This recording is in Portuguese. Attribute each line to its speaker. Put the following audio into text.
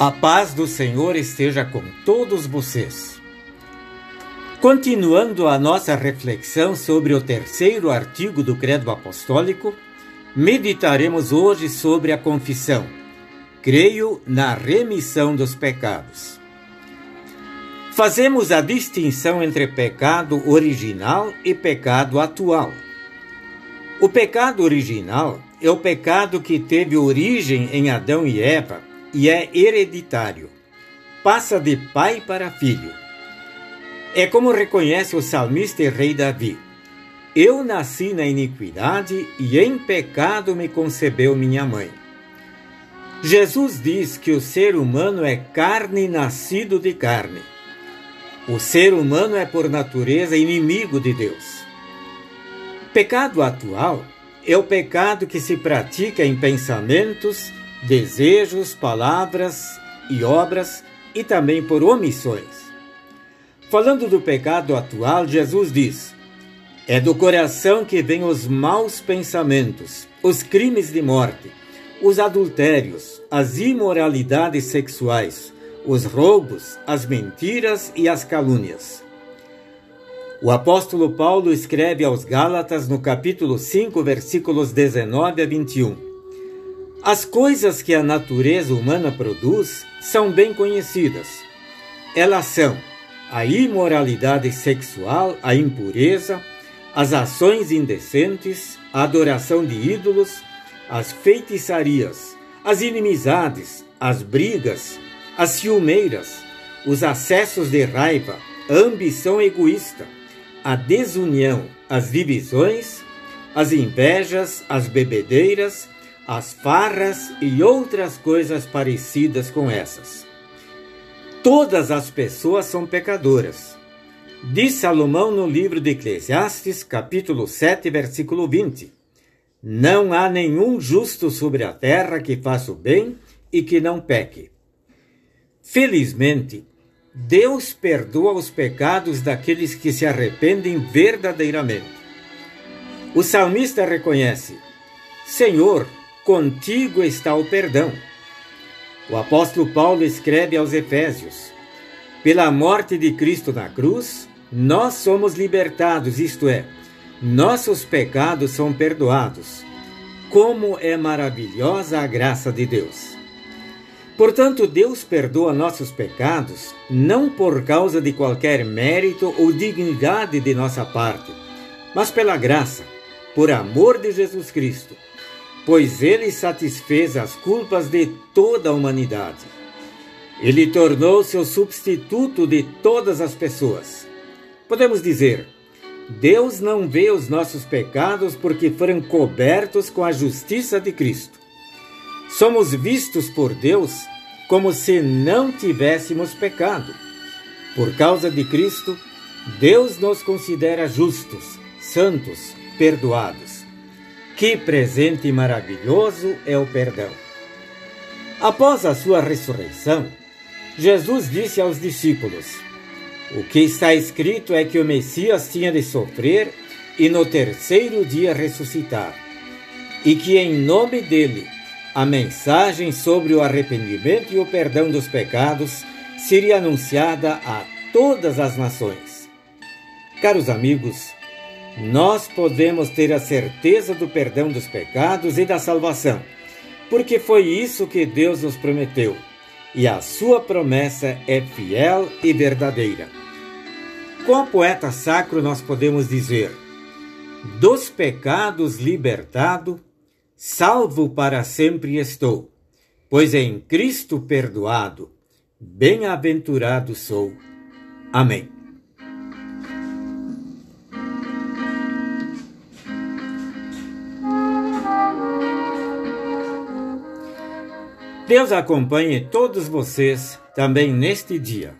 Speaker 1: A paz do Senhor esteja com todos vocês. Continuando a nossa reflexão sobre o terceiro artigo do Credo Apostólico, meditaremos hoje sobre a confissão. Creio na remissão dos pecados. Fazemos a distinção entre pecado original e pecado atual. O pecado original é o pecado que teve origem em Adão e Eva e é hereditário. Passa de pai para filho. É como reconhece o salmista e rei Davi: Eu nasci na iniquidade e em pecado me concebeu minha mãe. Jesus diz que o ser humano é carne nascido de carne. O ser humano é por natureza inimigo de Deus. Pecado atual é o pecado que se pratica em pensamentos, desejos, palavras e obras e também por omissões. Falando do pecado atual, Jesus diz: É do coração que vêm os maus pensamentos, os crimes de morte, os adultérios, as imoralidades sexuais, os roubos, as mentiras e as calúnias. O apóstolo Paulo escreve aos Gálatas no capítulo 5, versículos 19 a 21. As coisas que a natureza humana produz são bem conhecidas. Elas são a imoralidade sexual, a impureza, as ações indecentes, a adoração de ídolos, as feitiçarias, as inimizades, as brigas, as ciumeiras, os acessos de raiva, a ambição egoísta, a desunião, as divisões, as invejas, as bebedeiras, as farras e outras coisas parecidas com essas. Todas as pessoas são pecadoras. Diz Salomão no livro de Eclesiastes, capítulo 7, versículo 20: Não há nenhum justo sobre a terra que faça o bem e que não peque. Felizmente, Deus perdoa os pecados daqueles que se arrependem verdadeiramente. O salmista reconhece: Senhor, contigo está o perdão. O apóstolo Paulo escreve aos Efésios: Pela morte de Cristo na cruz, nós somos libertados, isto é, nossos pecados são perdoados. Como é maravilhosa a graça de Deus! Portanto, Deus perdoa nossos pecados não por causa de qualquer mérito ou dignidade de nossa parte, mas pela graça, por amor de Jesus Cristo pois ele satisfez as culpas de toda a humanidade. Ele tornou-se o substituto de todas as pessoas. Podemos dizer, Deus não vê os nossos pecados porque foram cobertos com a justiça de Cristo. Somos vistos por Deus como se não tivéssemos pecado. Por causa de Cristo, Deus nos considera justos, santos, perdoados. Que presente maravilhoso é o perdão! Após a sua ressurreição, Jesus disse aos discípulos: O que está escrito é que o Messias tinha de sofrer e no terceiro dia ressuscitar, e que em nome dele a mensagem sobre o arrependimento e o perdão dos pecados seria anunciada a todas as nações. Caros amigos, nós podemos ter a certeza do perdão dos pecados e da salvação, porque foi isso que Deus nos prometeu, e a sua promessa é fiel e verdadeira. Com o poeta sacro, nós podemos dizer: Dos pecados libertado, salvo para sempre estou, pois em Cristo perdoado, bem-aventurado sou. Amém. Deus acompanhe todos vocês também neste dia.